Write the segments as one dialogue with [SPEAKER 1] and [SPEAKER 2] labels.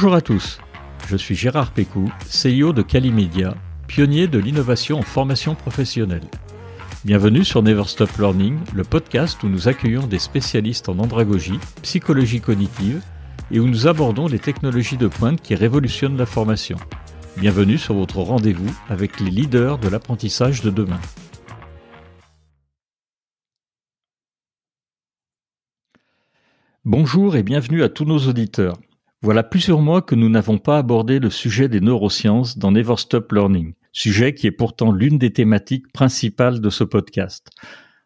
[SPEAKER 1] Bonjour à tous, je suis Gérard Pécou, CEO de Calimedia, pionnier de l'innovation en formation professionnelle. Bienvenue sur Never Stop Learning, le podcast où nous accueillons des spécialistes en andragogie, psychologie cognitive et où nous abordons les technologies de pointe qui révolutionnent la formation. Bienvenue sur votre rendez-vous avec les leaders de l'apprentissage de demain. Bonjour et bienvenue à tous nos auditeurs. Voilà plusieurs mois que nous n'avons pas abordé le sujet des neurosciences dans Never Stop Learning, sujet qui est pourtant l'une des thématiques principales de ce podcast.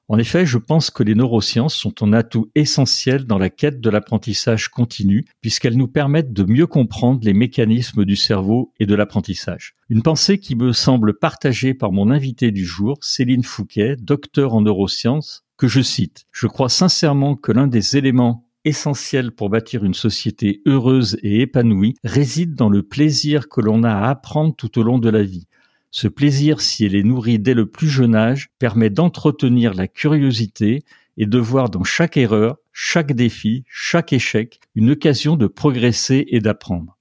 [SPEAKER 1] En effet, je pense que les neurosciences sont un atout essentiel dans la quête de l'apprentissage continu, puisqu'elles nous permettent de mieux comprendre les mécanismes du cerveau et de l'apprentissage. Une pensée qui me semble partagée par mon invité du jour, Céline Fouquet, docteur en neurosciences, que je cite. Je crois sincèrement que l'un des éléments essentiel pour bâtir une société heureuse et épanouie réside dans le plaisir que l'on a à apprendre tout au long de la vie. Ce plaisir, si elle est nourrie dès le plus jeune âge, permet d'entretenir la curiosité et de voir dans chaque erreur, chaque défi, chaque échec, une occasion de progresser et d'apprendre.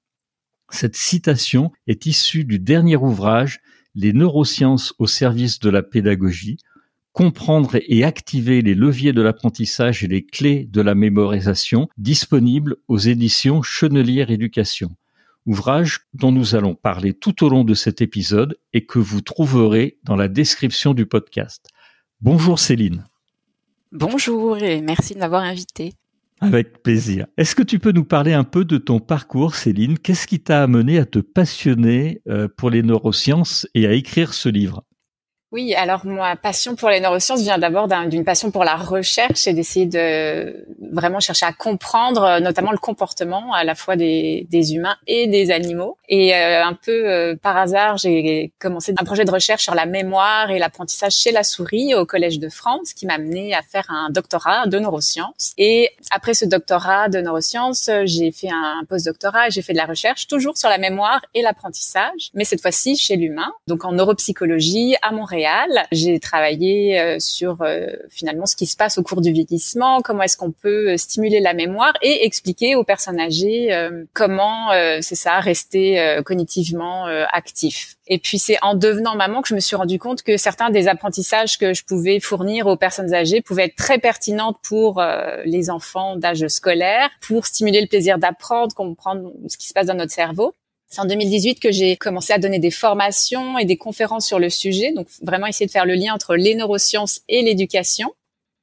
[SPEAKER 1] Cette citation est issue du dernier ouvrage Les neurosciences au service de la pédagogie, comprendre et activer les leviers de l'apprentissage et les clés de la mémorisation disponibles aux éditions Chenelière Éducation. Ouvrage dont nous allons parler tout au long de cet épisode et que vous trouverez dans la description du podcast. Bonjour Céline.
[SPEAKER 2] Bonjour et merci de m'avoir invité.
[SPEAKER 1] Avec plaisir. Est-ce que tu peux nous parler un peu de ton parcours, Céline? Qu'est-ce qui t'a amené à te passionner euh, pour les neurosciences et à écrire ce livre?
[SPEAKER 2] Oui, alors ma passion pour les neurosciences vient d'abord d'une passion pour la recherche et d'essayer de vraiment chercher à comprendre euh, notamment le comportement à la fois des, humains et des animaux. Et euh, un peu euh, par hasard, j'ai commencé un projet de recherche sur la mémoire et l'apprentissage chez la souris au Collège de France qui m'a amené à faire un doctorat de neurosciences. Et après ce doctorat de neurosciences, j'ai fait un postdoctorat et j'ai fait de la recherche toujours sur la mémoire et l'apprentissage, mais cette fois-ci chez l'humain, donc en neuropsychologie à Montréal j'ai travaillé euh, sur euh, finalement ce qui se passe au cours du vieillissement, comment est-ce qu'on peut euh, stimuler la mémoire et expliquer aux personnes âgées comment c'est ça rester cognitivement actif. Et puis c'est en devenant maman que je me suis rendu compte que certains des apprentissages que je pouvais fournir aux personnes âgées pouvaient être très pertinentes pour les enfants d'âge scolaire, pour stimuler le plaisir d'apprendre, comprendre ce qui se passe dans notre cerveau. C'est en 2018 que j'ai commencé à donner des formations et des conférences sur le sujet, donc vraiment essayer de faire le lien entre les neurosciences et l'éducation.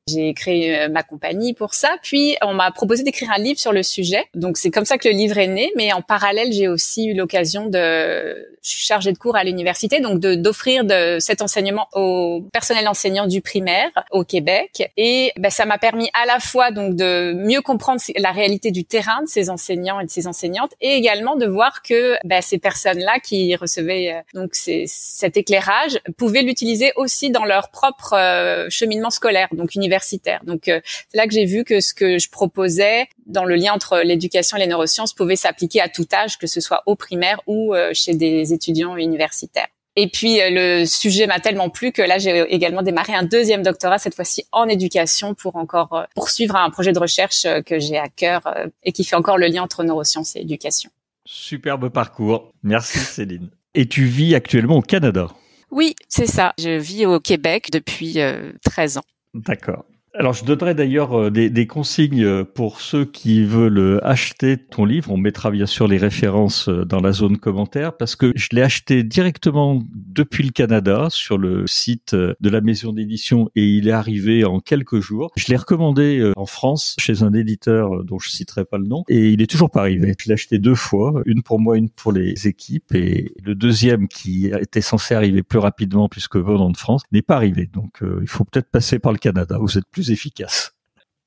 [SPEAKER 2] J'ai créé euh, ma compagnie pour ça. Puis on m'a proposé d'écrire un livre sur le sujet. Donc c'est comme ça que le livre est né. Mais en parallèle, j'ai aussi eu l'occasion de je suis chargée de cours à l'université, donc de d'offrir de cet enseignement au personnel enseignant du primaire au Québec. Et ben, ça m'a permis à la fois donc de mieux comprendre la réalité du terrain de ces enseignants et de ces enseignantes, et également de voir que ben, ces personnes-là qui recevaient euh, donc cet éclairage pouvaient l'utiliser aussi dans leur propre euh, cheminement scolaire, donc universitaire donc euh, c'est là que j'ai vu que ce que je proposais dans le lien entre l'éducation et les neurosciences pouvait s'appliquer à tout âge, que ce soit au primaire ou euh, chez des étudiants universitaires. Et puis euh, le sujet m'a tellement plu que là j'ai également démarré un deuxième doctorat cette fois-ci en éducation pour encore poursuivre un projet de recherche que j'ai à cœur et qui fait encore le lien entre neurosciences et éducation.
[SPEAKER 1] Superbe parcours. Merci Céline. Et tu vis actuellement au Canada?
[SPEAKER 2] Oui, c'est ça. Je vis au Québec depuis 13 ans.
[SPEAKER 1] D'accord. Alors, je donnerai d'ailleurs euh, des, des, consignes euh, pour ceux qui veulent euh, acheter ton livre. On mettra bien sûr les références dans la zone commentaire parce que je l'ai acheté directement depuis le Canada sur le site de la maison d'édition et il est arrivé en quelques jours. Je l'ai recommandé en France chez un éditeur dont je citerai pas le nom et il est toujours pas arrivé. Je l'ai acheté deux fois, une pour moi, une pour les équipes et le deuxième qui était censé arriver plus rapidement puisque venant de France n'est pas arrivé. Donc, il faut peut-être passer par le Canada. Vous êtes plus efficace.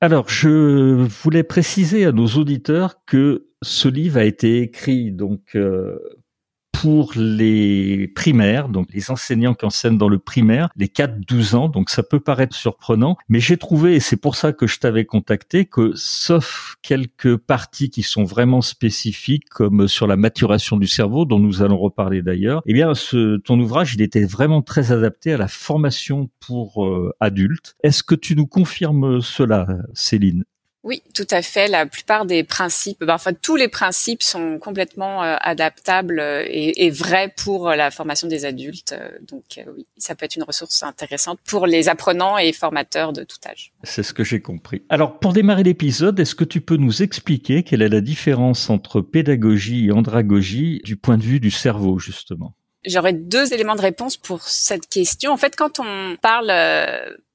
[SPEAKER 1] Alors, je voulais préciser à nos auditeurs que ce livre a été écrit donc euh, pour les primaires, donc les enseignants qui enseignent dans le primaire, les 4-12 ans, donc ça peut paraître surprenant, mais j'ai trouvé, et c'est pour ça que je t'avais contacté, que sauf quelques parties qui sont vraiment spécifiques, comme sur la maturation du cerveau, dont nous allons reparler d'ailleurs, eh bien, ce, ton ouvrage, il était vraiment très adapté à la formation pour euh, adultes. Est-ce que tu nous confirmes cela, Céline?
[SPEAKER 2] Oui, tout à fait. La plupart des principes, ben, enfin tous les principes sont complètement euh, adaptables euh, et, et, vrais pour la formation des adultes. Euh, donc oui, ça peut être une ressource intéressante pour les apprenants et formateurs de tout âge.
[SPEAKER 1] C'est ce que j'ai compris. Alors pour démarrer l'épisode, est-ce que tu peux nous expliquer quelle est la différence entre pédagogie et andragogie du point de vue du cerveau justement?
[SPEAKER 2] J'aurais deux éléments de réponse pour cette question. En fait, quand on parle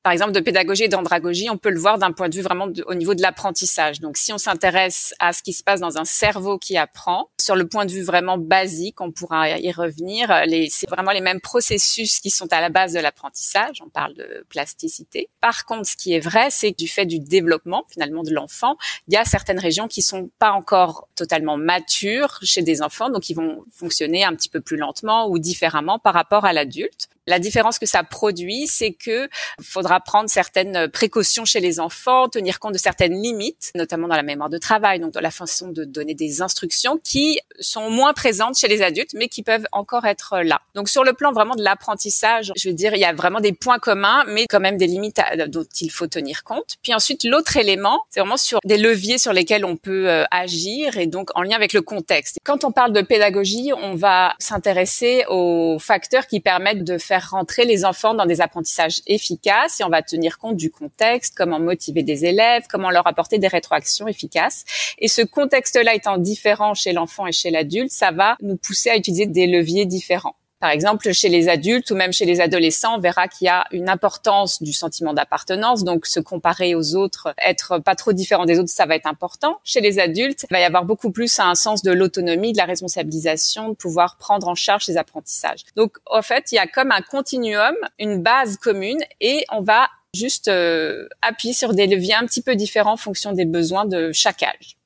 [SPEAKER 2] par exemple, de pédagogie et d'andragogie, on peut le voir d'un point de vue vraiment au niveau de l'apprentissage. Donc, si on s'intéresse à ce qui se passe dans un cerveau qui apprend, sur le point de vue vraiment basique, on pourra y revenir. C'est vraiment les mêmes processus qui sont à la base de l'apprentissage. On parle de plasticité. Par contre, ce qui est vrai, c'est que du fait du développement finalement de l'enfant, il y a certaines régions qui sont pas encore totalement matures chez des enfants, donc ils vont fonctionner un petit peu plus lentement ou différemment par rapport à l'adulte. La différence que ça produit, c'est que faudra prendre certaines précautions chez les enfants, tenir compte de certaines limites, notamment dans la mémoire de travail, donc dans la façon de donner des instructions qui sont moins présentes chez les adultes, mais qui peuvent encore être là. Donc sur le plan vraiment de l'apprentissage, je veux dire, il y a vraiment des points communs, mais quand même des limites dont il faut tenir compte. Puis ensuite, l'autre élément, c'est vraiment sur des leviers sur lesquels on peut euh, agir et donc en lien avec le contexte. Quand on parle de pédagogie, on va s'intéresser aux facteurs qui permettent de faire rentrer les enfants dans des apprentissages efficaces et on va tenir compte du contexte, comment motiver des élèves, comment leur apporter des rétroactions efficaces. Et ce contexte-là étant différent chez l'enfant et chez l'adulte, ça va nous pousser à utiliser des leviers différents. Par exemple, chez les adultes ou même chez les adolescents, on verra qu'il y a une importance du sentiment d'appartenance. Donc, se comparer aux autres, être pas trop différent des autres, ça va être important. Chez les adultes, il va y avoir beaucoup plus un sens de l'autonomie, de la responsabilisation, de pouvoir prendre en charge ses apprentissages. Donc, en fait, il y a comme un continuum, une base commune et on va juste euh, appuyer sur des leviers un petit peu différents en fonction des besoins de chaque âge.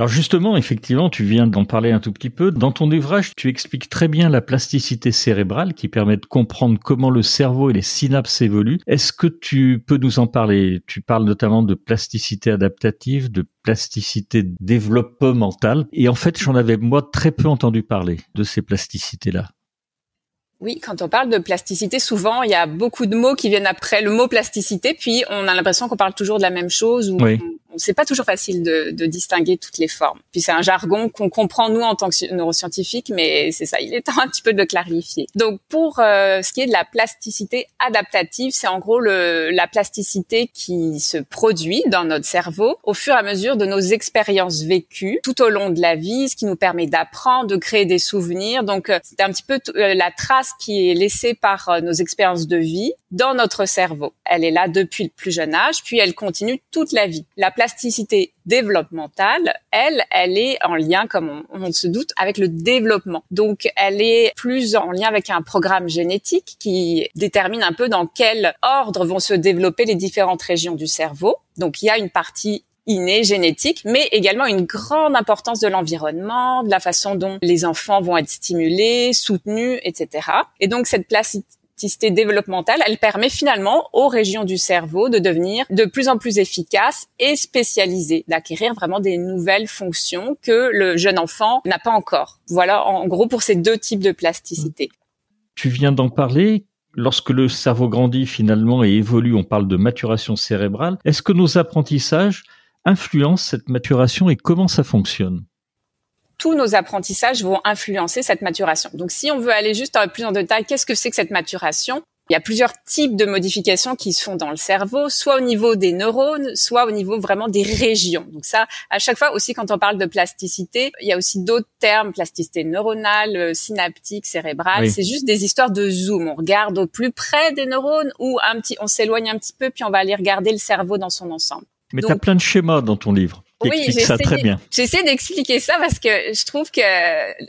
[SPEAKER 1] Alors justement, effectivement, tu viens d'en parler un tout petit peu. Dans ton ouvrage, tu expliques très bien la plasticité cérébrale qui permet de comprendre comment le cerveau et les synapses évoluent. Est-ce que tu peux nous en parler? Tu parles notamment de plasticité adaptative, de plasticité développementale. Et en fait, j'en avais moi très peu entendu parler de ces plasticités-là.
[SPEAKER 2] Oui, quand on parle de plasticité, souvent il y a beaucoup de mots qui viennent après le mot plasticité, puis on a l'impression qu'on parle toujours de la même chose ou oui c'est pas toujours facile de, de, distinguer toutes les formes. Puis c'est un jargon qu'on comprend nous en tant que neuroscientifiques, mais c'est ça, il est temps un petit peu de le clarifier. Donc pour euh, ce qui est de la plasticité adaptative, c'est en gros le, la plasticité qui se produit dans notre cerveau au fur et à mesure de nos expériences vécues tout au long de la vie, ce qui nous permet d'apprendre, de créer des souvenirs. Donc euh, c'est un petit peu euh, la trace qui est laissée par nos expériences de vie dans notre cerveau. Elle est là depuis le plus jeune âge, puis elle continue toute la vie. La plasticité développementale, elle, elle est en lien, comme on, se doute, avec le développement. Donc, elle est plus en lien avec un programme génétique qui détermine un peu dans quel ordre vont se développer les différentes régions du cerveau. Donc, il y a une partie innée, génétique, mais également une grande importance de l'environnement, de la façon dont les enfants vont être stimulés, soutenus, etc. Et donc cette plasticité développementale, elle permet finalement aux régions du cerveau de devenir de plus en plus efficaces et spécialisées, d'acquérir vraiment des nouvelles fonctions que le jeune enfant n'a pas encore. Voilà en gros pour ces deux types de plasticité.
[SPEAKER 1] Tu viens d'en parler. Lorsque le cerveau grandit finalement et évolue, on parle de maturation cérébrale. Est-ce que nos apprentissages influencent cette maturation et comment ça fonctionne?
[SPEAKER 2] Tous nos apprentissages vont influencer cette maturation. Donc si on veut aller juste plus en détail, qu'est-ce que c'est que cette maturation? Il y a plusieurs types de modifications qui se font dans le cerveau, soit au niveau des neurones, soit au niveau vraiment des régions. Donc ça, à chaque fois aussi quand on parle de plasticité, il y a aussi d'autres termes, plasticité neuronale, euh, synaptique, cérébrale. C'est juste des histoires de zoom. On regarde au plus près des neurones ou un petit, on s'éloigne un petit peu puis on va aller regarder le cerveau dans son ensemble.
[SPEAKER 1] Mais tu as plein de schémas dans ton livre
[SPEAKER 2] oui, J'essaie d'expliquer ça parce que je trouve que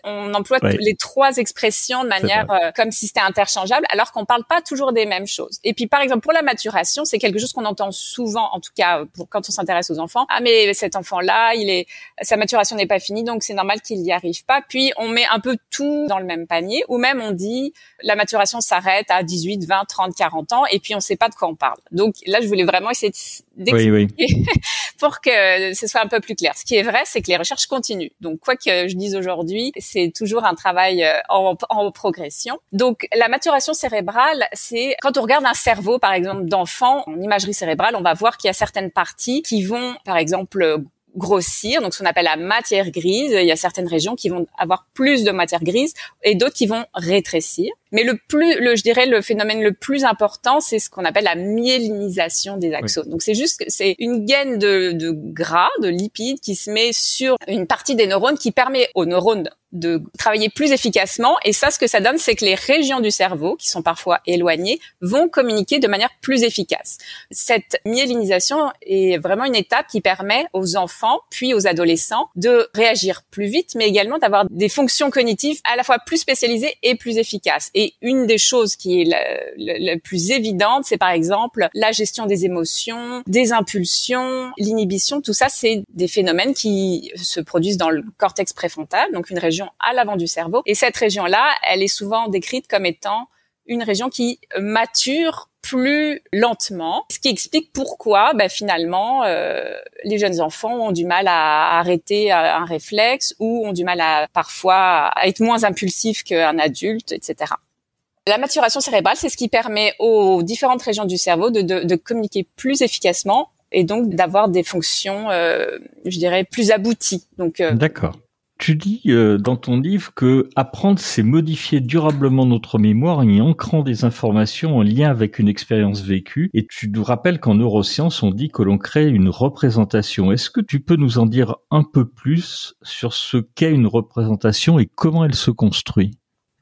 [SPEAKER 2] on emploie les trois expressions de manière euh, comme si c'était interchangeable, alors qu'on parle pas toujours des mêmes choses. Et puis, par exemple, pour la maturation, c'est quelque chose qu'on entend souvent, en tout cas pour, quand on s'intéresse aux enfants. Ah, mais cet enfant-là, il est sa maturation n'est pas finie, donc c'est normal qu'il n'y arrive pas. Puis on met un peu tout dans le même panier, ou même on dit la maturation s'arrête à 18, 20, 30, 40 ans, et puis on sait pas de quoi on parle. Donc là, je voulais vraiment essayer de d'expliquer pour que ce soit un peu plus clair. Ce qui est vrai, c'est que les recherches continuent. Donc, quoi que je dise aujourd'hui, c'est toujours un travail euh, en, en, progression. Donc, la maturation cérébrale, c'est quand on regarde un cerveau, par exemple, d'enfant en imagerie cérébrale, on va voir qu'il y a certaines parties qui vont, par exemple, grossir, donc ce qu'on appelle la matière grise. Il y a certaines régions qui vont avoir plus de matière grise et d'autres qui vont rétrécir. Mais le plus, le, je dirais, le phénomène le plus important, c'est ce qu'on appelle la myélinisation des axones. Donc c'est juste, c'est une gaine de, de gras, de lipides qui se met sur une partie des neurones qui permet aux neurones de travailler plus efficacement. Et ça, ce que ça donne, c'est que les régions du cerveau, qui sont parfois éloignées, vont communiquer de manière plus efficace. Cette myélinisation est vraiment une étape qui permet aux enfants, puis aux adolescents, de réagir plus vite, mais également d'avoir des fonctions cognitives à la fois plus spécialisées et plus efficaces. Et une des choses qui est la, plus évidente, c'est par exemple la gestion des émotions, des impulsions, l'inhibition. Tout ça, c'est des phénomènes qui se produisent dans le cortex préfrontal, donc une région à l'avant du cerveau. Et cette région-là, elle est souvent décrite comme étant une région qui mature plus lentement, ce qui explique pourquoi ben, finalement euh, les jeunes enfants ont du mal à arrêter un réflexe ou ont du mal à parfois à être moins impulsifs qu'un adulte, etc. La maturation cérébrale, c'est ce qui permet aux différentes régions du cerveau de, de, de communiquer plus efficacement et donc d'avoir des fonctions, euh, je dirais, plus abouties.
[SPEAKER 1] Donc, euh, d'accord. Tu dis euh, dans ton livre que apprendre, c'est modifier durablement notre mémoire en y ancrant des informations en lien avec une expérience vécue. Et tu nous rappelles qu'en neurosciences, on dit que l'on crée une représentation. Est-ce que tu peux nous en dire un peu plus sur ce qu'est une représentation et comment elle se construit?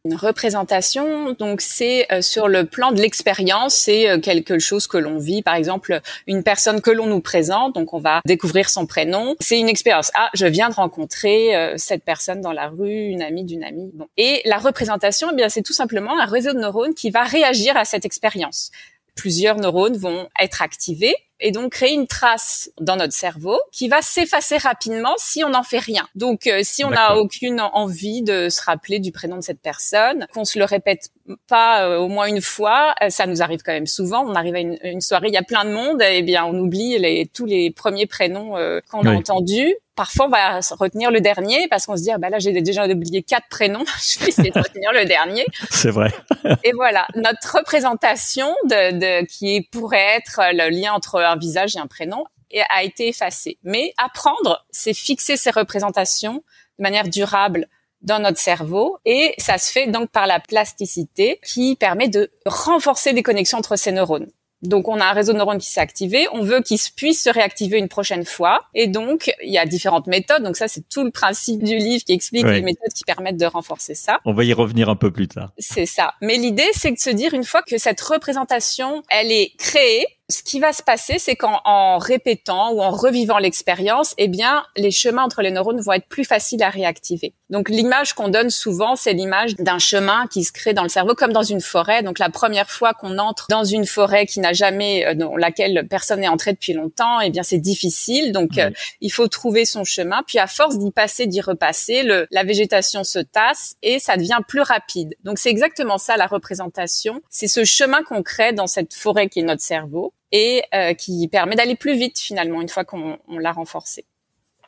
[SPEAKER 2] Une représentation, donc c'est euh, sur le plan de l'expérience, c'est euh, quelque chose que l'on vit, par exemple une personne que l'on nous présente, donc on va découvrir son prénom, c'est une expérience. Ah, je viens de rencontrer euh, cette personne dans la rue, une amie d'une amie. Et la représentation, eh bien c'est tout simplement un réseau de neurones qui va réagir à cette expérience. Plusieurs neurones vont être activés et donc créer une trace dans notre cerveau qui va s'effacer rapidement si on n'en fait rien. Donc euh, si on n'a aucune envie de se rappeler du prénom de cette personne, qu'on se le répète pas euh, au moins une fois, euh, ça nous arrive quand même souvent. On arrive à une, soirée, il y a plein de monde, et eh bien on oublie les, tous les premiers prénoms qu'on a entendus parfois on va retenir le dernier parce qu'on se dit ah bah là j'ai déjà oublié quatre prénoms, je vais essayer de retenir le dernier.
[SPEAKER 1] C'est vrai.
[SPEAKER 2] et voilà, notre représentation de, de qui pourrait être le lien entre un visage et un prénom a été effacée. Mais apprendre, c'est fixer ces représentations de manière durable dans notre cerveau et ça se fait donc par la plasticité qui permet de renforcer les connexions entre ces neurones. Donc, on a un réseau de neurones qui s'est activé. On veut qu'il puisse se réactiver une prochaine fois. Et donc, il y a différentes méthodes. Donc, ça, c'est tout le principe du livre qui explique les méthodes qui permettent de renforcer ça.
[SPEAKER 1] On va y revenir un peu plus tard.
[SPEAKER 2] C'est ça. Mais l'idée, c'est de se dire une fois que cette représentation, elle est créée, ce qui va se passer, c'est qu'en répétant ou en revivant l'expérience, eh bien, les chemins entre les neurones vont être plus faciles à réactiver. Donc, l'image qu'on donne souvent, c'est l'image d'un chemin qui se crée dans le cerveau, comme dans une forêt. Donc, la première fois qu'on entre dans une forêt qui n'a jamais, euh, dans laquelle personne n'est entré depuis longtemps, eh bien, c'est difficile. Donc, euh, il faut trouver son chemin. Puis, à force d'y passer, d'y repasser, le, la végétation se tasse et ça devient plus rapide. Donc, c'est exactement ça la représentation. C'est ce chemin qu'on crée dans cette forêt qui est notre cerveau et euh, qui permet d'aller plus vite finalement une fois qu'on l'a renforcé.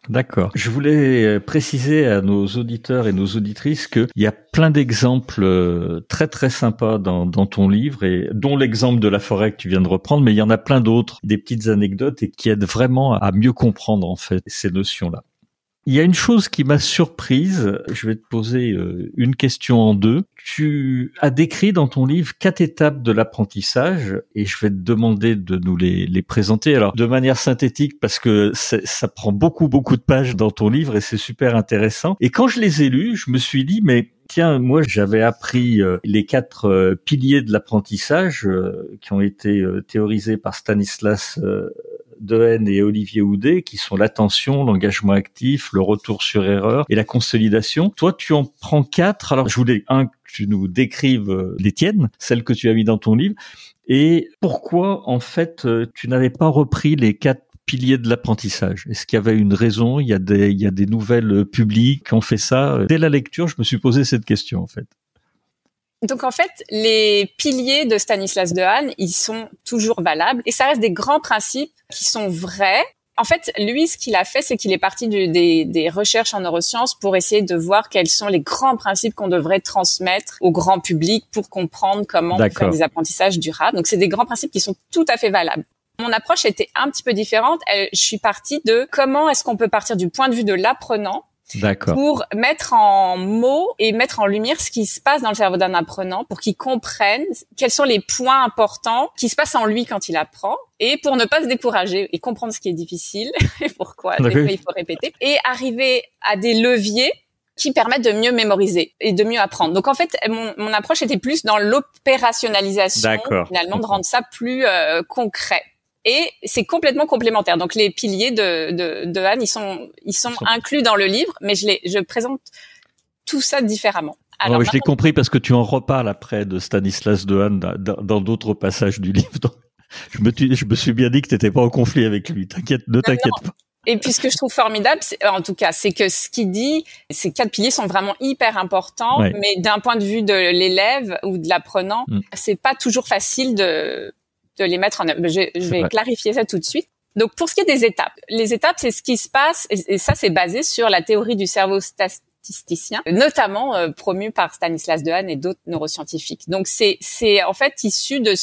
[SPEAKER 1] D'accord. Je voulais euh, préciser à nos auditeurs et nos auditrices qu'il y a plein d'exemples euh, très très sympas dans, dans, ton livre et dont l'exemple de la forêt que tu viens de reprendre, mais il y en a plein d'autres, des petites anecdotes et qui aident vraiment à mieux comprendre en fait ces notions-là. Il y a une chose qui m'a surprise. Je vais te poser euh, une question en deux. Tu as décrit dans ton livre quatre étapes de l'apprentissage et je vais te demander de nous les, les présenter. Alors, de manière synthétique parce que ça prend beaucoup, beaucoup de pages dans ton livre et c'est super intéressant. Et quand je les ai lus, je me suis dit, mais tiens, moi j'avais appris euh, les quatre euh, piliers de l'apprentissage qui ont été théorisés par Stanislas Dehaene et Olivier Houdet, qui sont l'attention, l'engagement actif, le retour sur erreur et la consolidation. Toi, tu en prends quatre. Alors, je voulais, un, que tu nous décrives euh, les tiennes, celles que tu as mis dans ton livre, et pourquoi, en fait, euh, tu n'avais pas repris les quatre piliers de l'apprentissage? Est-ce qu'il y avait une raison? Il y a des, il y a des nouvelles publiques qui ont fait ça? Dès la lecture, je me suis posé cette question, en fait.
[SPEAKER 2] Donc en fait, les piliers de Stanislas Dehaene, ils sont toujours valables et ça reste des grands principes qui sont vrais. En fait, lui, ce qu'il a fait, c'est qu'il est parti des, des, recherches en neurosciences pour essayer de voir quels sont les grands principes qu'on devrait transmettre au grand public pour comprendre comment faire des apprentissages durables. Donc, c'est des grands principes qui sont tout à fait valables. Mon approche était un petit peu différente. Je suis partie de comment est-ce qu'on peut partir du point de vue de l'apprenant pour mettre en mots et mettre en lumière ce qui se passe dans le cerveau d'un apprenant pour qu'il comprenne quels sont les points importants qui se passent en lui quand il apprend et pour ne pas se décourager et comprendre ce qui est difficile et pourquoi il faut répéter et arriver à des leviers qui permettent de mieux mémoriser et de mieux apprendre. Donc en fait, mon, mon approche était plus dans l'opérationnalisation, finalement, de rendre ça plus euh, concret et c'est complètement complémentaire. Donc les piliers de, de, de Anne, ils sont, ils sont inclus dans le livre, mais je, les, je présente tout ça différemment.
[SPEAKER 1] Alors, je l'ai compris parce que tu en reparles après de Stanislas Dehaene dans d'autres passages du livre. je me, je me suis bien dit que tu n'étais pas en conflit avec lui. T'inquiète, ne t'inquiète pas.
[SPEAKER 2] Et puis ce que je trouve formidable, en tout cas, c'est que ce qu'il dit, ces quatre piliers sont vraiment hyper importants, mais d'un point de vue de l'élève ou de l'apprenant, mm. c'est pas toujours facile de de les mettre en œuvre. Je, vais clarifier ça tout de suite. Donc, pour ce qui est des étapes, les étapes, c'est ce qui se passe, et, ça, c'est basé sur la théorie du cerveau statisticien, notamment euh, promu par Stanislas Dehaene et d'autres neuroscientifiques. Donc, c'est c'est en fait issu de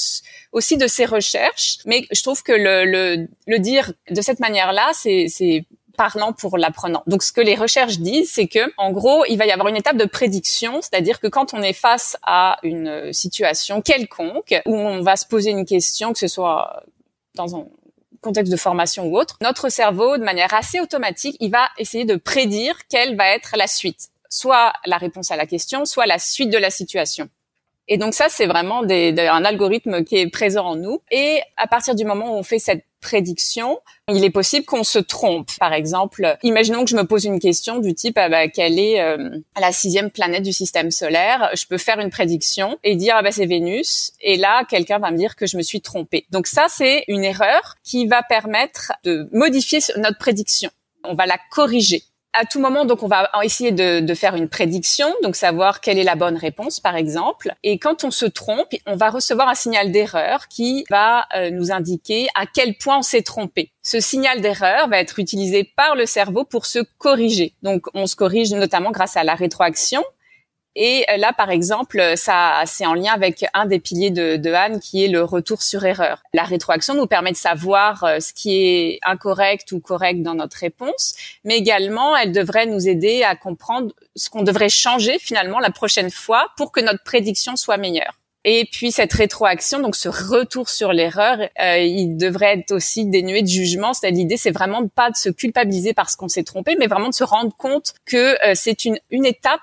[SPEAKER 2] aussi de ces recherches, mais je trouve que le le, le dire de cette manière-là, c'est c'est parlant pour l'apprenant. Donc ce que les recherches disent, c'est que en gros, il va y avoir une étape de prédiction, c'est-à-dire que quand on est face à une situation quelconque où on va se poser une question, que ce soit dans un contexte de formation ou autre, notre cerveau, de manière assez automatique, il va essayer de prédire quelle va être la suite, soit la réponse à la question, soit la suite de la situation. Et donc ça, c'est vraiment un algorithme qui est présent en nous. Et à partir du moment où on fait cette prédiction, il est possible qu'on se trompe. Par exemple, imaginons que je me pose une question du type ah bah, quelle est euh, la sixième planète du système solaire? Je peux faire une prédiction et dire ah bah c'est Vénus. Et là, quelqu'un va me dire que je me suis trompé. Donc ça, c'est une erreur qui va permettre de modifier notre prédiction. On va la corriger à tout moment, donc, on va essayer de, de, faire une prédiction, donc savoir quelle est la bonne réponse, par exemple. Et quand on se trompe, on va recevoir un signal d'erreur qui va euh, nous indiquer à quel point on s'est trompé. Ce signal d'erreur va être utilisé par le cerveau pour se corriger. Donc, on se corrige notamment grâce à la rétroaction. Et euh, là, par exemple, ça, c'est en lien avec un des piliers de, de Anne, qui est le retour sur erreur. La rétroaction nous permet de savoir euh, ce qui est incorrect ou correct dans notre réponse, mais également, elle devrait nous aider à comprendre ce qu'on devrait changer finalement la prochaine fois pour que notre prédiction soit meilleure. Et puis cette rétroaction, donc ce retour sur l'erreur, euh, il devrait être aussi dénué de jugement. C'est l'idée, c'est vraiment pas de se culpabiliser parce qu'on s'est trompé, mais vraiment de se rendre compte que c'est une, une étape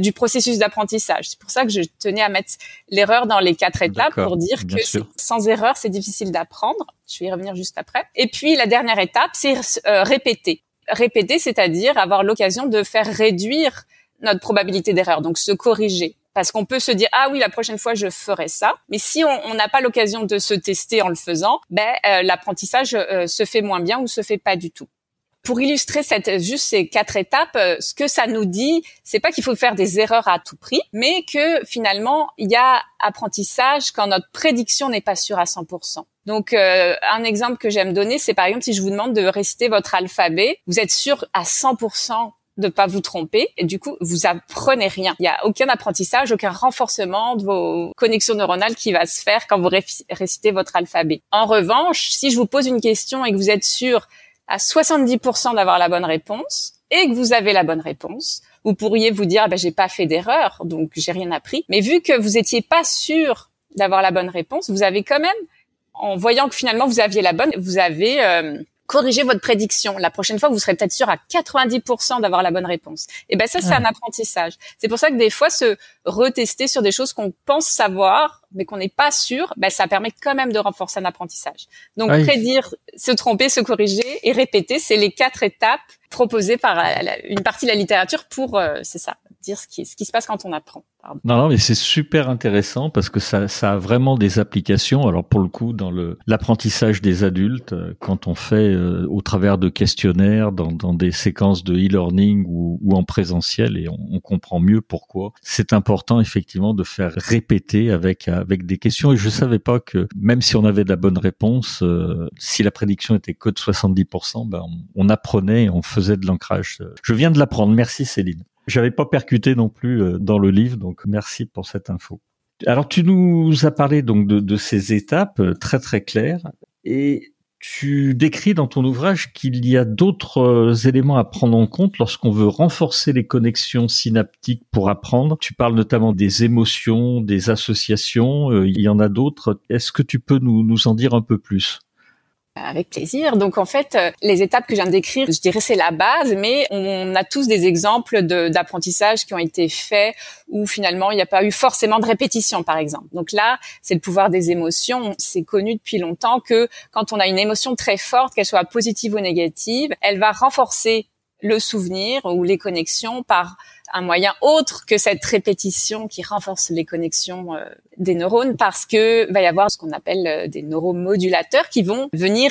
[SPEAKER 2] du processus d'apprentissage. C'est pour ça que je tenais à mettre l'erreur dans les quatre étapes pour dire que sans erreur, c'est difficile d'apprendre. Je vais y revenir juste après. Et puis la dernière étape, c'est euh, répéter. Répéter, c'est-à-dire avoir l'occasion de faire réduire notre probabilité d'erreur, donc se corriger. Parce qu'on peut se dire ah oui la prochaine fois je ferai ça, mais si on n'a pas l'occasion de se tester en le faisant, ben euh, l'apprentissage euh, se fait moins bien ou se fait pas du tout pour illustrer cette juste ces quatre étapes, euh, ce que ça nous dit, c'est pas qu'il faut faire des erreurs à tout prix, mais que finalement il y a apprentissage quand notre prédiction n'est pas sûre à 100%. Donc euh, un exemple que j'aime donner, c'est par exemple si je vous demande de réciter votre alphabet, vous êtes sûr à 100% de pas vous tromper et du coup vous apprenez rien. Il y a aucun apprentissage, aucun renforcement de vos connexions neuronales qui va se faire quand vous récitez votre alphabet. En revanche, si je vous pose une question et que vous êtes sûr à 70% d'avoir la bonne réponse et que vous avez la bonne réponse, vous pourriez vous dire, ah ben, j'ai pas fait d'erreur, donc j'ai rien appris. Mais vu que vous étiez pas sûr d'avoir la bonne réponse, vous avez quand même, en voyant que finalement vous aviez la bonne, vous avez euh, corrigez votre prédiction. La prochaine fois, vous serez peut-être sûr à 90% d'avoir la bonne réponse. Et ben ça, c'est un apprentissage. C'est pour ça que des fois, se retester sur des choses qu'on pense savoir, mais qu'on n'est pas sûr, ben ça permet quand même de renforcer un apprentissage. Donc prédire, se tromper, se corriger et répéter, c'est les quatre étapes proposées par une partie de la littérature pour, euh, c'est ça, dire ce qui, se passe quand on apprend.
[SPEAKER 1] Non, non, mais c'est super intéressant parce que ça, ça a vraiment des applications. Alors pour le coup, dans le l'apprentissage des adultes, euh, quand on fait euh, au travers de questionnaires, dans, dans des séquences de e-learning ou, ou, en présentiel, et on, on, comprend mieux pourquoi. C'est important effectivement de faire répéter avec avec des questions. Et je savais pas que même si on avait de la bonne réponse, euh, si la prédiction était que de 70%, ben on apprenait, et on faisait de l'ancrage. Je viens de l'apprendre. Merci Céline. J'avais pas percuté non plus euh, dans le livre, donc merci pour cette info. Alors tu nous as parlé donc de, de ces étapes euh, très très claires et tu décris dans ton ouvrage qu'il y a d'autres euh, éléments à prendre en compte lorsqu'on veut renforcer les connexions synaptiques pour apprendre. Tu parles notamment des émotions, des associations, il y en a d'autres. Est-ce que tu peux nous, nous en dire un peu plus?
[SPEAKER 2] Avec plaisir. Donc en fait, euh, les étapes que je viens de décrire, je dirais c'est la base, mais on a tous des exemples d'apprentissage qui ont été faits où finalement il n'y a pas eu forcément de répétition, par exemple. Donc là, c'est le pouvoir des émotions. C'est connu depuis longtemps que quand on a une émotion très forte, qu'elle soit positive ou négative, elle va renforcer le souvenir ou les connexions par un moyen autre que cette répétition qui renforce les connexions euh, des neurones parce que va y avoir ce qu'on appelle euh, des neuromodulateurs qui vont venir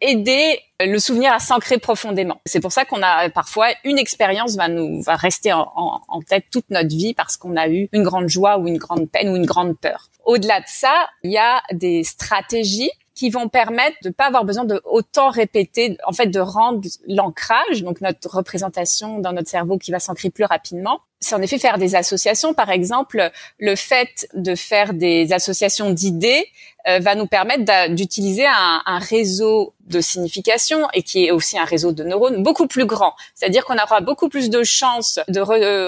[SPEAKER 2] aider le souvenir à s'ancrer profondément. C'est pour ça qu'on a parfois une expérience va nous va rester en, en tête toute notre vie parce qu'on a eu une grande joie ou une grande peine ou une grande peur. Au-delà de ça, il y a des stratégies qui vont permettre de pas avoir besoin de autant répéter, en fait, de rendre l'ancrage, donc notre représentation dans notre cerveau qui va s'ancrer plus rapidement. C'est en effet faire des associations, par exemple, le fait de faire des associations d'idées euh, va nous permettre d'utiliser un, un, réseau de signification et qui est aussi un réseau de neurones beaucoup plus grand. C'est-à-dire qu'on aura beaucoup plus de chances de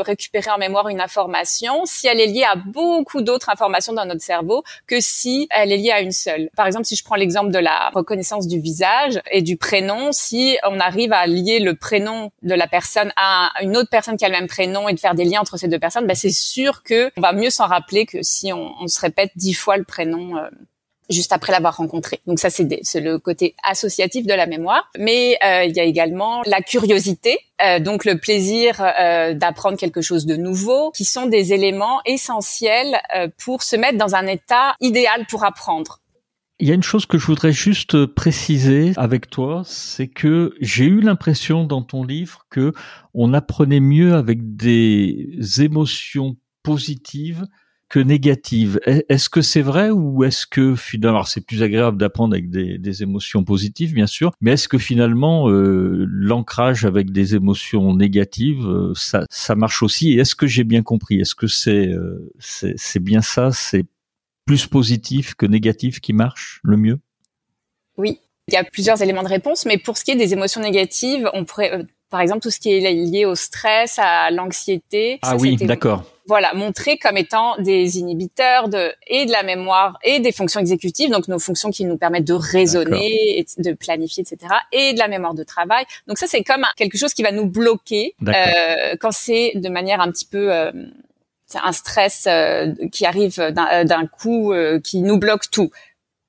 [SPEAKER 2] récupérer en mémoire une information si elle est liée à beaucoup d'autres informations dans notre cerveau que si elle est liée à une seule. Par exemple, si je prends l'exemple de la reconnaissance du visage et du prénom, si on arrive à lier le prénom de la personne à une autre personne qui a le même prénom et de faire des liens entre ces deux personnes, ben c'est sûr que on va mieux s'en rappeler que si on, se répète dix fois le prénom. Euh, juste après l'avoir rencontré. Donc ça, c'est le côté associatif de la mémoire. Mais euh, il y a également la curiosité, euh, donc le plaisir d'apprendre quelque chose de nouveau, qui sont des éléments essentiels pour se mettre dans un état idéal pour apprendre.
[SPEAKER 1] Il y a une chose que je voudrais juste préciser avec toi, c'est que j'ai eu l'impression dans ton livre que on apprenait mieux avec des émotions positives que négative. Est-ce que c'est vrai ou est-ce que finalement, c'est plus agréable d'apprendre avec des, émotions positives, bien sûr, mais est-ce que finalement euh, l'ancrage avec des émotions négatives, euh, ça, marche aussi? Et est-ce que j'ai bien compris? Est-ce que c'est euh, c'est bien ça? Plus positif que négatif qui marche le mieux?
[SPEAKER 2] Oui, il y a plusieurs éléments de réponse, mais pour ce qui est des émotions négatives, on pourrait par exemple, tout ce qui est lié au stress, à l'anxiété.
[SPEAKER 1] Ah oui, d'accord.
[SPEAKER 2] Voilà, montrer comme étant des inhibiteurs de et de la mémoire et des fonctions exécutives, donc nos fonctions qui nous permettent de raisonner, et de planifier, etc. Et de la mémoire de travail. Donc ça, c'est comme quelque chose qui va nous bloquer euh, quand c'est de manière un petit peu euh, un stress euh, qui arrive d'un coup, euh, qui nous bloque tout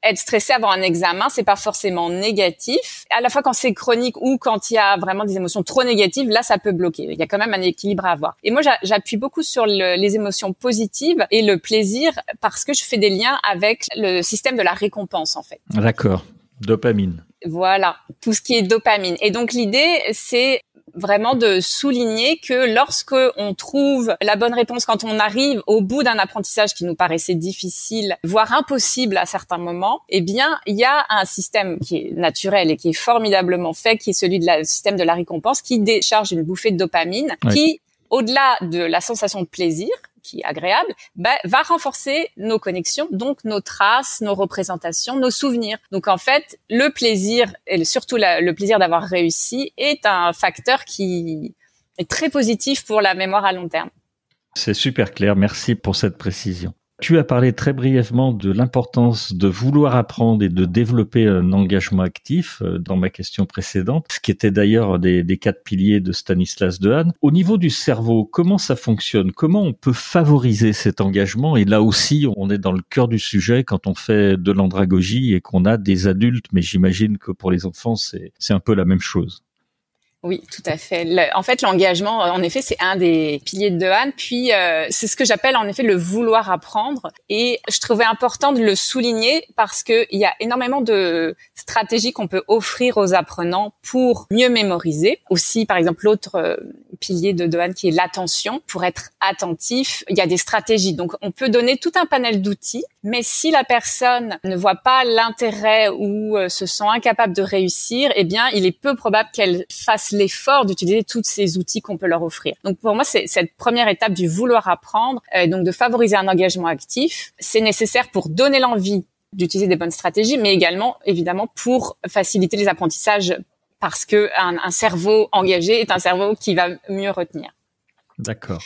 [SPEAKER 2] être stressé avant un examen, c'est pas forcément négatif. À la fois quand c'est chronique ou quand il y a vraiment des émotions trop négatives, là, ça peut bloquer. Il y a quand même un équilibre à avoir. Et moi, j'appuie beaucoup sur le, les émotions positives et le plaisir parce que je fais des liens avec le système de la récompense, en fait.
[SPEAKER 1] D'accord. Dopamine.
[SPEAKER 2] Voilà, tout ce qui est dopamine. Et donc l'idée, c'est vraiment de souligner que lorsque on trouve la bonne réponse quand on arrive au bout d'un apprentissage qui nous paraissait difficile, voire impossible à certains moments, eh bien, il y a un système qui est naturel et qui est formidablement fait, qui est celui de la système de la récompense, qui décharge une bouffée de dopamine, qui au-delà de la sensation de plaisir, qui est agréable, bah, va renforcer nos connexions, donc nos traces, nos représentations, nos souvenirs. Donc en fait, le plaisir et surtout le plaisir d'avoir réussi est un facteur qui est très positif pour la mémoire à long terme.
[SPEAKER 1] C'est super clair, merci pour cette précision. Tu as parlé très brièvement de l'importance de vouloir apprendre et de développer un engagement actif euh, dans ma question précédente, ce qui était d'ailleurs des, des quatre piliers de Stanislas Dehaene. Au niveau du cerveau, comment ça fonctionne? Comment on peut favoriser cet engagement? Et là aussi, on est dans le cœur du sujet quand on fait de l'andragogie et qu'on a des adultes, mais j'imagine que pour les enfants, c'est un peu la même chose.
[SPEAKER 2] Oui, tout à fait. en fait, l'engagement, en effet, c'est un des piliers de Han. Puis, euh, c'est ce que j'appelle en effet le vouloir apprendre. Et je trouvais important de le souligner parce que il y a énormément de stratégies qu'on peut offrir aux apprenants pour mieux mémoriser. Aussi, par exemple, l'autre euh, pilier de Dohan qui est l'attention. Pour être attentif, il y a des stratégies. Donc, on peut donner tout un panel d'outils, mais si la personne ne voit pas l'intérêt ou euh, se sent incapable de réussir, eh bien, il est peu probable qu'elle fasse l'effort d'utiliser tous ces outils qu'on peut leur offrir. Donc, pour moi, c'est cette première étape du vouloir apprendre, euh, donc de favoriser un engagement actif. C'est nécessaire pour donner l'envie d'utiliser des bonnes stratégies, mais également évidemment pour faciliter les apprentissages parce que un, cerveau engagé est un cerveau qui va mieux retenir.
[SPEAKER 1] D'accord.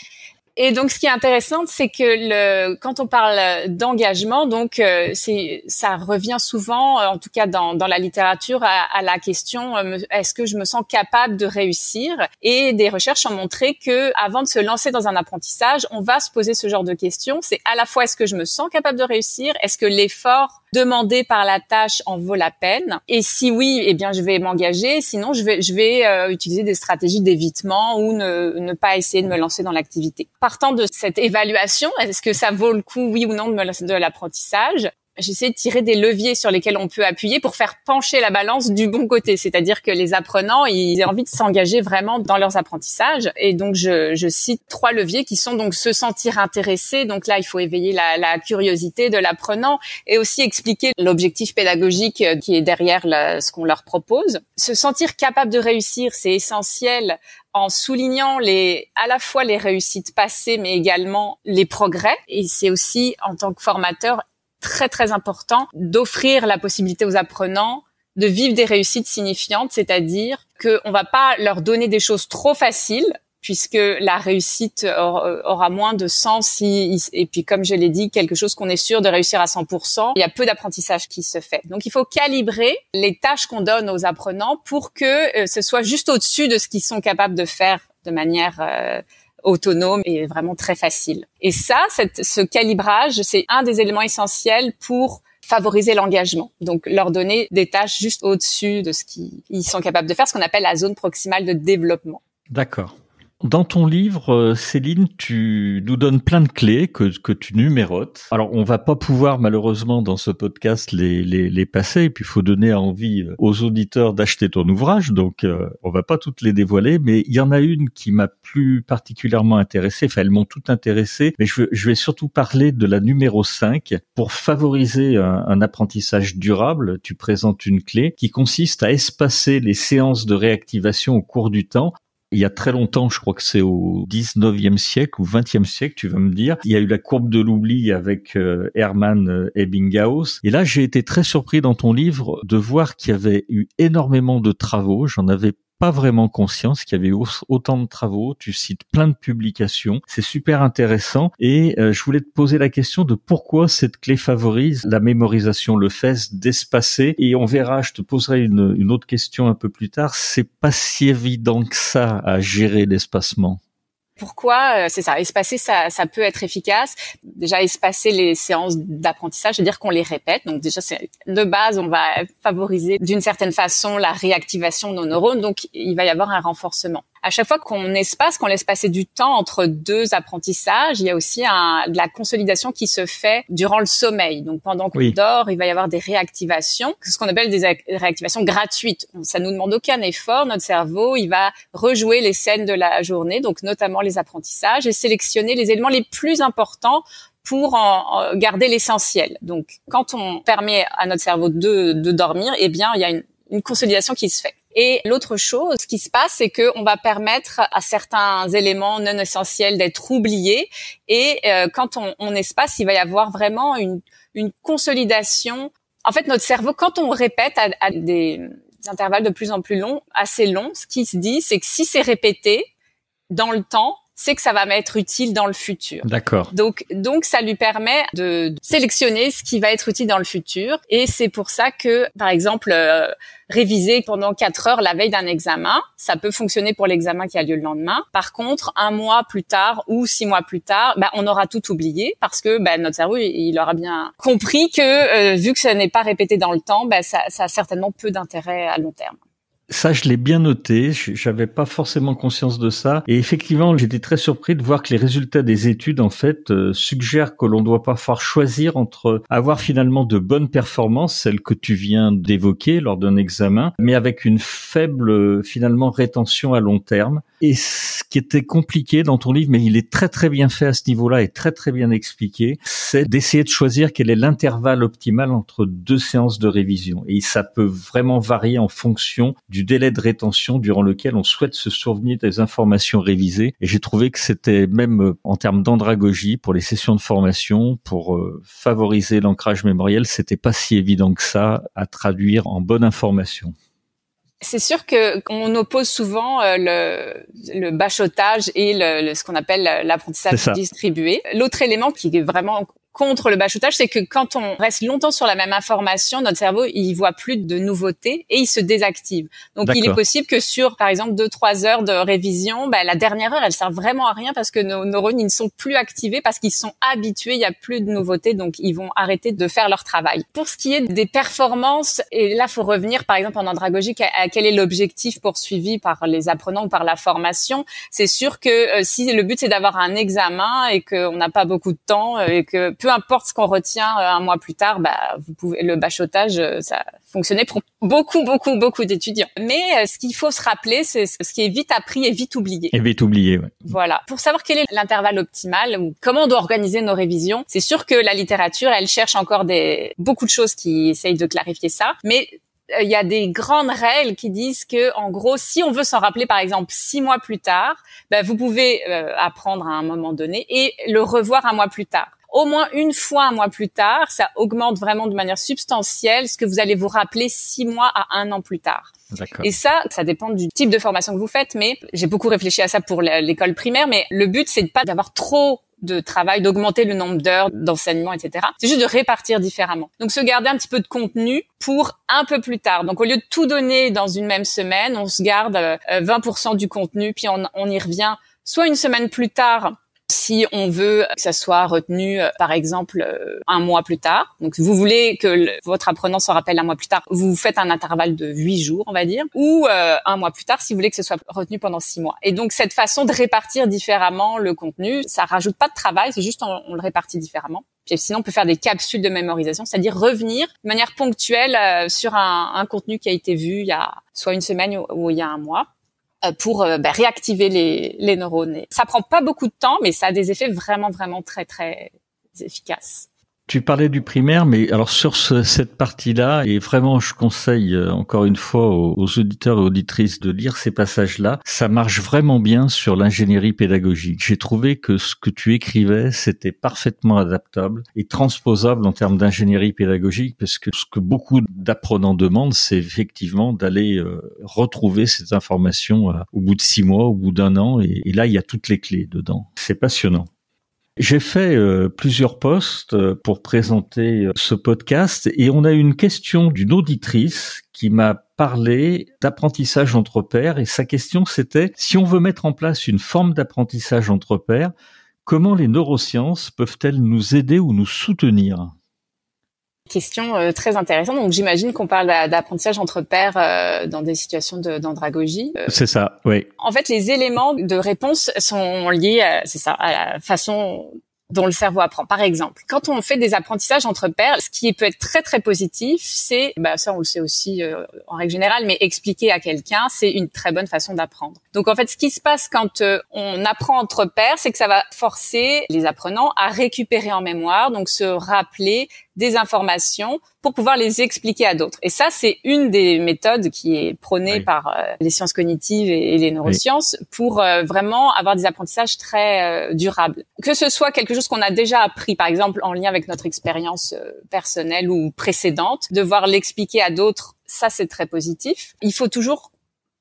[SPEAKER 2] Et donc, ce qui est intéressant, c'est que le, quand on parle d'engagement, donc euh, c'est ça revient souvent, euh, en tout cas dans, dans la littérature, à, la question euh, est-ce que je me sens capable de réussir? Et des recherches ont montré que avant de se lancer dans un apprentissage, on va se poser ce genre de questions. C'est à la fois est-ce que je me sens capable de réussir? Est-ce que l'effort demandé par la tâche en vaut la peine. Et si oui, eh bien je vais m'engager. Sinon, je vais je vais utiliser des stratégies d'évitement ou ne, pas essayer de me lancer dans l'activité. Partant de cette évaluation, est-ce que ça vaut le coup, oui ou non, de, de l'apprentissage? J'essaie de tirer des leviers sur lesquels on peut appuyer pour faire pencher la balance du bon côté, c'est-à-dire que les apprenants, ils aient envie de s'engager vraiment dans leurs apprentissages. Et donc, je, je, cite trois leviers qui sont donc se sentir intéressé. Donc là, il faut éveiller la, la curiosité de l'apprenant et aussi expliquer l'objectif pédagogique qui est derrière ce qu'on leur propose. Se sentir capable de réussir, c'est essentiel en soulignant les, à la fois les réussites passées, mais également les progrès. Et c'est aussi, en tant que formateur, très, très important d'offrir la possibilité aux apprenants de vivre des réussites signifiantes, c'est-à-dire qu'on va pas leur donner des choses trop faciles, puisque la réussite aura moins de sens si, et puis comme je l'ai dit, quelque chose qu'on est sûr de réussir à 100%, il y a peu d'apprentissage qui se fait. Donc il faut calibrer les tâches qu'on donne aux apprenants pour que euh, ce soit juste au-dessus de ce qu'ils sont capables de faire de manière euh, autonome et vraiment très facile. Et ça, ce calibrage, c'est un des éléments essentiels pour favoriser l'engagement. Donc, leur donner des tâches juste au-dessus de ce qu'ils sont capables de faire, ce qu'on appelle la zone proximale de développement.
[SPEAKER 1] D'accord. Dans ton livre, euh, Céline, tu nous donnes plein de clés que, tu numérotes. Alors, on va pas pouvoir malheureusement dans ce podcast les, les, les passer, et puis il faut donner envie euh, aux auditeurs d'acheter ton ouvrage, donc euh, on va pas toutes les dévoiler, mais il y en a une qui m'a plus particulièrement intéressé, enfin elles m'ont toutes intéressé, mais je, je, vais surtout parler de la numéro 5. Pour favoriser un, un apprentissage durable, tu présentes une clé qui consiste à espacer les séances de réactivation au cours du temps il y a très longtemps, je crois que c'est au 19e siècle ou 20e siècle, tu vas me dire, il y a eu la courbe de l'oubli avec euh, Hermann euh, Ebbinghaus. Et là, j'ai été très surpris dans ton livre de voir qu'il y avait eu énormément de travaux. J'en avais pas vraiment conscience qu'il y avait autant de travaux. Tu cites plein de publications. C'est super intéressant. Et euh, je voulais te poser la question de pourquoi cette clé favorise la mémorisation, le fait d'espacer. Et on verra, je te poserai une, une autre question un peu plus tard. C'est pas si évident que ça à gérer l'espacement.
[SPEAKER 2] Pourquoi euh, C'est ça, espacer, ça, ça peut être efficace. Déjà, espacer les séances d'apprentissage, c'est-à-dire qu'on les répète. Donc déjà, c'est de base, on va favoriser d'une certaine façon la réactivation de nos neurones. Donc, il va y avoir un renforcement à chaque fois qu'on espace, qu'on laisse passer du temps entre deux apprentissages, il y a aussi un, de la consolidation qui se fait durant le sommeil. Donc pendant qu'on dort, il va y avoir des réactivations, ce qu'on appelle des réactivations gratuites. Ça nous demande aucun effort. Notre cerveau, il va rejouer les scènes de la journée, donc notamment les apprentissages, et sélectionner les éléments les plus importants pour en, garder l'essentiel. Donc, quand on permet à notre cerveau de, de dormir, eh bien, il y a une, une consolidation qui se fait. Et l'autre chose qui se passe, c'est qu'on va permettre à certains éléments non essentiels d'être oubliés. Et euh, quand on, espace, il va y avoir vraiment une, consolidation. En fait, notre cerveau, quand on répète à des intervalles de plus en plus longs, assez longs, ce qui se dit, c'est que si c'est répété dans le temps, c'est que ça va m'être utile dans le futur.
[SPEAKER 1] D'accord.
[SPEAKER 2] Donc, donc ça lui permet de, sélectionner ce qui va être utile dans le futur. Et c'est pour ça que, par exemple, euh, réviser pendant quatre heures la veille d'un examen, ça peut fonctionner pour l'examen qui a lieu le lendemain. Par contre, un mois plus tard ou six mois plus tard, bah, on aura tout oublié parce que bah, notre cerveau, il aura bien compris que euh, vu que ça n'est pas répété dans le temps, bah, ça, ça a certainement peu d'intérêt à long terme.
[SPEAKER 1] Ça, je l'ai bien noté. J'avais pas forcément conscience de ça. Et effectivement, j'étais très surpris de voir que les résultats des études, en fait, euh, suggèrent que l'on doit parfois choisir entre avoir finalement de bonnes performances, celles que tu viens d'évoquer lors d'un examen, mais avec une faible, finalement, rétention à long terme. Et ce qui était compliqué dans ton livre, mais il est très très bien fait à ce niveau-là et très très bien expliqué, c'est d'essayer de choisir quel est l'intervalle optimal entre deux séances de révision. Et ça peut vraiment varier en fonction du délai de rétention durant lequel on souhaite se souvenir des informations révisées. Et j'ai trouvé que c'était même euh, en termes d'andragogie pour les sessions de formation, pour euh, favoriser l'ancrage mémoriel, c'était pas si évident que ça à traduire en bonne information.
[SPEAKER 2] C'est sûr que on oppose souvent euh, le, le bachotage et le, ce qu'on appelle l'apprentissage distribué. L'autre élément qui est vraiment contre le bachotage, c'est que quand on reste longtemps sur la même information, notre cerveau il voit plus de nouveautés et il se désactive. Donc il est possible que sur par exemple deux trois heures de révision, bah, la dernière heure elle sert vraiment à rien parce que nos neurones ils ne sont plus activés parce qu'ils sont habitués, il y a plus de nouveautés, donc ils vont arrêter de faire leur travail. Pour ce qui est des performances, et là faut revenir par exemple en andragogie, à, quel est l'objectif poursuivi par les apprenants ou par la formation. C'est sûr que euh, si le but c'est d'avoir un examen et qu'on n'a pas beaucoup de temps euh, et que peu importe ce qu'on retient euh, un mois plus tard, bah, vous pouvez le bachotage, euh, ça fonctionnait pour beaucoup, beaucoup, beaucoup d'étudiants. Mais euh, ce qu'il faut se rappeler, c'est ce qui est vite appris et vite oublié.
[SPEAKER 1] Et vite oublié, oui.
[SPEAKER 2] Voilà. Pour savoir quel est l'intervalle optimal ou comment on doit organiser nos révisions, c'est sûr que la littérature, elle cherche encore des beaucoup de choses qui essayent de clarifier ça, mais il y a des grandes règles qui disent que, en gros, si on veut s'en rappeler, par exemple, six mois plus tard, ben, vous pouvez euh, apprendre à un moment donné et le revoir un mois plus tard. Au moins une fois un mois plus tard, ça augmente vraiment de manière substantielle ce que vous allez vous rappeler six mois à un an plus tard. Et ça, ça dépend du type de formation que vous faites, mais j'ai beaucoup réfléchi à ça pour l'école primaire, mais le but, c'est de pas d'avoir trop de travail, d'augmenter le nombre d'heures d'enseignement, etc. C'est juste de répartir différemment. Donc se garder un petit peu de contenu pour un peu plus tard. Donc au lieu de tout donner dans une même semaine, on se garde 20% euh, du contenu, puis on, on y revient soit une semaine plus tard si on veut que ça soit retenu, euh, par exemple, euh, un mois plus tard, donc vous voulez que votre apprenant se rappelle un mois plus tard, vous faites un intervalle de huit jours, on va dire, ou euh, un mois plus tard, si vous voulez que ce soit retenu pendant six mois. Et donc cette façon de répartir différemment le contenu, ça rajoute pas de travail, c'est juste on, le répartit différemment. Puis sinon, on peut faire des capsules de mémorisation, c'est-à-dire revenir de manière ponctuelle sur un, un, contenu qui a été vu il y a soit une semaine ou il y a un mois. Euh, pour euh, bah, réactiver les, les neurones. Ça prend pas beaucoup de temps, mais ça a des effets vraiment, vraiment très, très efficaces.
[SPEAKER 1] Tu parlais du primaire, mais alors sur cette partie-là, et vraiment je conseille euh, encore une fois aux, auditeurs et auditrices de lire ces passages-là, ça marche vraiment bien sur l'ingénierie pédagogique. J'ai trouvé que ce que tu écrivais, c'était parfaitement adaptable et transposable en termes d'ingénierie pédagogique, parce que ce que beaucoup d'apprenants demandent, c'est effectivement d'aller euh, retrouver ces informations euh, au bout de six mois, au bout d'un an, et là il y a toutes les clés dedans. C'est passionnant. J'ai fait euh, plusieurs posts euh, pour présenter euh, ce podcast et on a eu une question d'une auditrice qui m'a parlé d'apprentissage entre pairs et sa question c'était si on veut mettre en place une forme d'apprentissage entre pairs, comment les neurosciences peuvent-elles nous aider ou nous soutenir?
[SPEAKER 2] Question euh, très intéressante. Donc j'imagine qu'on parle d'apprentissage entre pairs euh, dans des situations d'andragogie.
[SPEAKER 1] Euh, c'est ça, oui.
[SPEAKER 2] En fait, les éléments de réponse sont liés, c'est ça, à la façon dont le cerveau apprend. Par exemple, quand on fait des apprentissages entre pairs, ce qui peut être très très positif, c'est, bah ça on le sait aussi euh, en règle générale, mais expliquer à quelqu'un, c'est une très bonne façon d'apprendre. Donc en fait, ce qui se passe quand euh, on apprend entre pairs, c'est que ça va forcer les apprenants à récupérer en mémoire, donc se rappeler des informations pour pouvoir les expliquer à d'autres. Et ça, c'est une des méthodes qui est prônée par euh, les sciences cognitives et, les neurosciences pour vraiment avoir des apprentissages très durables. Que ce soit quelque chose qu'on a déjà appris, par exemple en lien avec notre expérience euh, personnelle ou précédente, devoir l'expliquer à d'autres, ça c'est très positif. Il faut toujours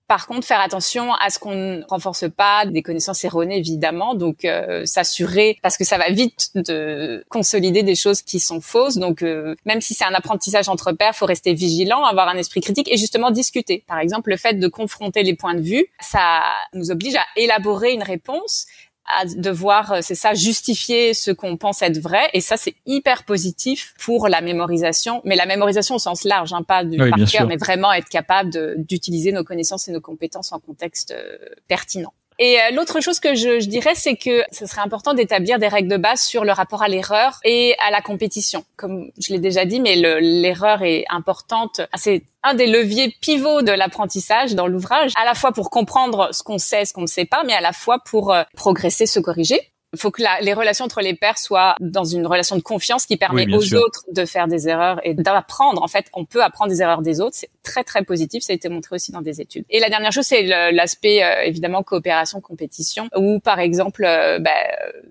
[SPEAKER 2] par contre, faire attention à ce qu'on ne renforce pas des connaissances erronées, évidemment. Donc, euh, s'assurer, parce que ça va vite de consolider des choses qui sont fausses. Donc, euh, même si c'est un apprentissage entre pairs, faut rester vigilant, avoir un esprit critique et justement discuter. Par exemple, le fait de confronter les points de vue, ça nous oblige à élaborer une réponse à devoir, euh, c'est ça, justifier ce qu'on pense être vrai. Et ça, c'est hyper positif pour la mémorisation. Mais la mémorisation au sens large, hein, pas du par cœur, mais vraiment être capable d'utiliser nos connaissances et nos compétences en contexte euh, pertinent. Et euh, l'autre chose que je, je dirais, c'est que ce serait important d'établir des règles de base sur le rapport à l'erreur et à la compétition. Comme je l'ai déjà dit, mais l'erreur est importante. C'est un des leviers pivots de l'apprentissage dans l'ouvrage, à la fois pour comprendre ce qu'on sait, ce qu'on ne sait pas, mais à la fois pour euh, progresser, se corriger. Faut que la, les relations entre les pairs soient dans une relation de confiance qui permet aux autres de faire des erreurs et d'apprendre. En fait, on peut apprendre des erreurs des autres. C'est très très positif. Ça a été montré aussi dans des études. Et la dernière chose, c'est l'aspect euh, évidemment coopération, compétition, où par exemple, euh, bah,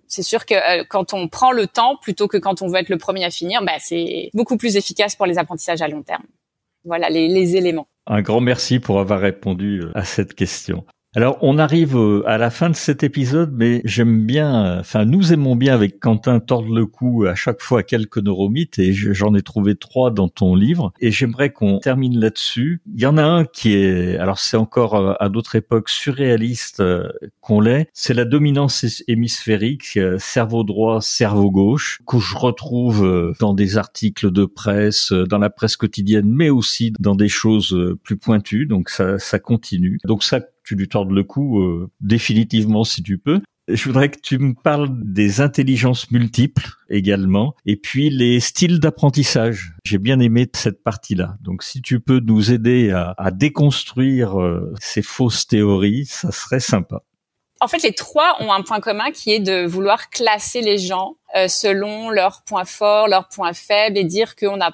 [SPEAKER 2] c'est sûr que euh, quand on prend le temps plutôt que quand on veut être le premier à finir, bah, c'est beaucoup plus efficace pour les apprentissages à long terme. Voilà les, les éléments.
[SPEAKER 1] Un grand merci pour avoir répondu à cette question. Alors, on arrive euh, à la fin de cet épisode, mais j'aime bien, euh, enfin, nous aimons bien avec Quentin tordre le cou à chaque fois quelques neuromythes, et j'en ai trouvé trois dans ton livre, et j'aimerais qu'on termine là-dessus. Il y en a un qui est, alors c'est encore euh, à d'autres époques surréaliste qu'on l'est, c'est la dominance hémisphérique, cerveau droit, cerveau gauche, que je retrouve dans des articles de presse, dans la presse quotidienne, mais aussi dans des choses plus pointues, donc ça, ça continue. Donc ça tu lui tordes le cou euh, définitivement si tu peux. Je voudrais que tu me parles des intelligences multiples également, et puis les styles d'apprentissage. J'ai bien aimé cette partie-là. Donc si tu peux nous aider à, déconstruire euh, ces fausses théories, ça serait sympa.
[SPEAKER 2] En fait, les trois ont un point commun qui est de vouloir classer les gens euh, selon leurs points forts, leurs points faibles, et dire qu'on a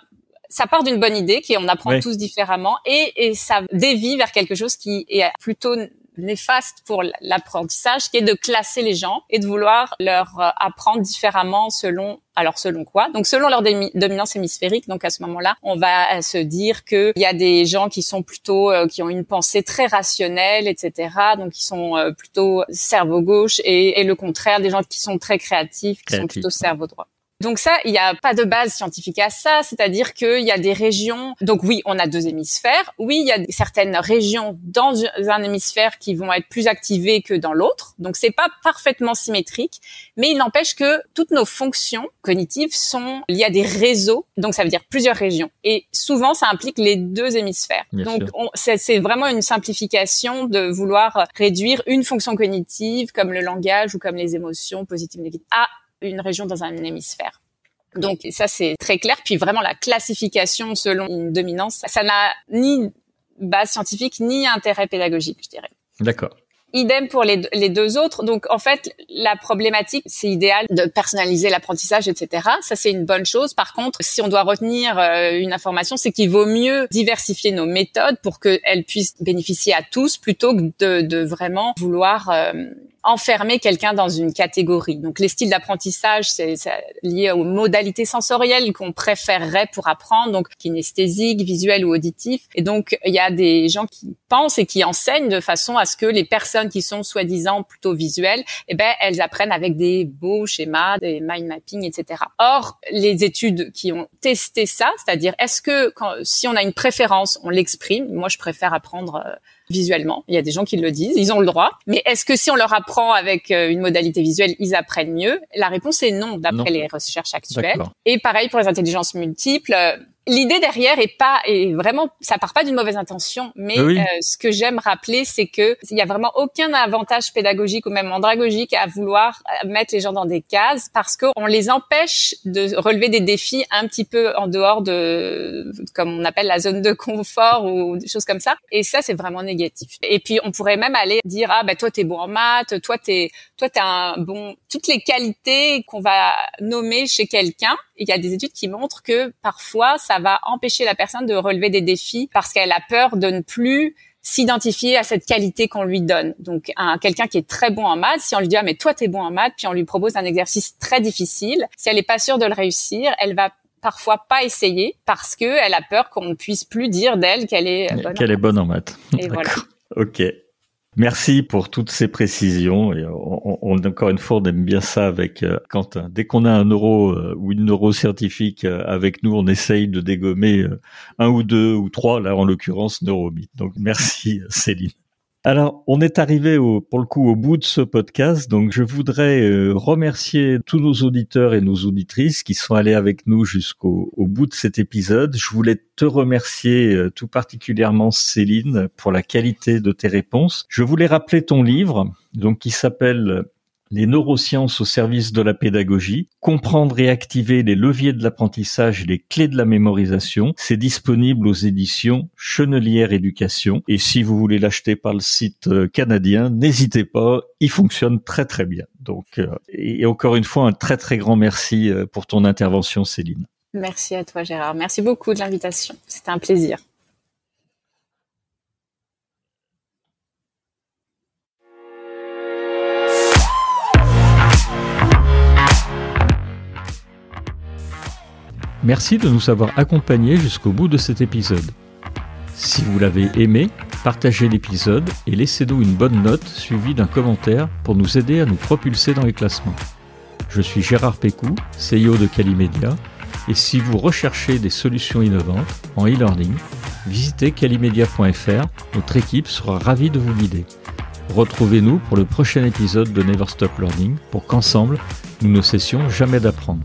[SPEAKER 2] ça part d'une bonne idée, qui on apprend tous différemment, et, et ça dévie vers quelque chose qui est plutôt néfaste pour l'apprentissage, qui est de classer les gens et de vouloir leur euh, apprendre différemment selon alors selon quoi? Donc selon leur dominance hémisphérique. Donc à ce moment-là, on va euh, se dire qu'il y a des gens qui sont plutôt euh, qui ont une pensée très rationnelle, etc. Donc qui sont plutôt cerveau gauche et, et, le contraire des gens qui sont très créatifs, qui sont plutôt cerveau droit. Donc ça, il n'y a pas de base scientifique à ça, c'est-à-dire qu'il y a des régions. Donc oui, on a deux hémisphères. Oui, il y a certaines régions dans un hémisphère qui vont être plus activées que dans l'autre. Donc c'est pas parfaitement symétrique, mais il n'empêche que toutes nos fonctions cognitives sont liées à des réseaux. Donc ça veut dire plusieurs régions. Et souvent, ça implique les deux hémisphères. donc c'est vraiment une simplification de vouloir réduire une fonction cognitive comme le langage ou comme les émotions positives, négatives à une région dans un hémisphère. Donc ça c'est très clair. Puis vraiment la classification selon une dominance, ça n'a ni base scientifique ni intérêt pédagogique, je dirais.
[SPEAKER 1] D'accord.
[SPEAKER 2] Idem pour les, les, deux autres. Donc, en fait, la problématique, c'est idéal de personnaliser l'apprentissage, etc. Ça, c'est une bonne chose. Par contre, si on doit retenir euh, une information, c'est qu'il vaut mieux diversifier nos méthodes pour qu'elles puissent bénéficier à tous plutôt que de, de vraiment vouloir euh, enfermer quelqu'un dans une catégorie. Donc les styles d'apprentissage, c'est lié aux modalités sensorielles qu'on préférerait pour apprendre, donc kinesthésique, visuel ou auditif. Et donc il y a des gens qui pensent et qui enseignent de façon à ce que les personnes qui sont soi-disant plutôt visuelles, eh ben elles apprennent avec des beaux schémas, des mind mapping, etc. Or les études qui ont testé ça, c'est-à-dire est-ce que quand, si on a une préférence, on l'exprime. Moi, je préfère apprendre euh, visuellement. Il y a des gens qui le disent, ils ont le droit. Mais est-ce que si on leur apprend avec euh, une modalité visuelle, ils apprennent mieux? La réponse est non, d'après les recherches actuelles. Et pareil pour les intelligences multiples l'idée derrière est pas est vraiment ça part pas d'une mauvaise intention mais euh, ce que j'aime rappeler c'est que il y a vraiment aucun avantage pédagogique ou même andragogique à vouloir euh, mettre les gens dans des cases parce qu'on les empêche de relever des défis un petit peu en dehors de comme on appelle la zone de confort ou des choses comme ça. Et ça c'est vraiment négatif. Et puis on pourrait même aller dire ah ben toi t'es bon en maths toi t'es toi t'as un bon toutes les qualités qu'on va nommer chez quelqu'un il y a des études qui montrent que parfois ça va empêcher la personne de relever des défis parce qu'elle a peur de ne plus s'identifier à cette qualité qu'on lui donne. Donc, un, quelqu'un qui est très bon en maths, si on lui dit ah mais toi t'es bon en maths, puis on lui propose un exercice très difficile, si elle est pas sûre de le réussir, elle va parfois pas essayer parce que elle a peur qu'on ne puisse plus dire d'elle qu'elle est bonne.
[SPEAKER 1] Qu'elle est bonne en maths. Et voilà. Ok. Merci pour toutes ces précisions. Et on, encore une fois, on aime bien ça avec euh, Quentin. Dès qu'on a un neuro euh, ou une neuroscientifique euh, avec nous, on essaye de dégommer un ou deux ou trois, là en l'occurrence neuromythes. Donc merci Céline. Alors, on est arrivé au, pour le coup au bout de ce podcast, donc je voudrais euh, remercier tous nos auditeurs et nos auditrices qui sont allés avec nous jusqu'au bout de cet épisode. Je voulais te remercier euh, tout particulièrement Céline pour la qualité de tes réponses. Je voulais rappeler ton livre, donc qui s'appelle les neurosciences au service de la pédagogie, comprendre et activer les leviers de l'apprentissage et les clés de la mémorisation. C'est disponible aux éditions Chenelière Éducation. Et si vous voulez l'acheter par le site euh, canadien, n'hésitez pas, il fonctionne très très bien. Donc, euh, et encore une fois, un très très grand merci euh, pour ton intervention, Céline.
[SPEAKER 2] Merci à toi, Gérard. Merci beaucoup de l'invitation. C'était un plaisir.
[SPEAKER 1] Merci de nous avoir accompagnés jusqu'au bout de cet épisode. Si vous l'avez aimé, partagez l'épisode et laissez-nous une bonne note suivie d'un commentaire pour nous aider à nous propulser dans les classements. Je suis Gérard Pécou, CEO de Calimedia, et si vous recherchez des solutions innovantes en e-learning, visitez calimedia.fr, notre équipe sera ravie de vous guider. Retrouvez-nous pour le prochain épisode de Never Stop Learning pour qu'ensemble, nous ne cessions jamais d'apprendre.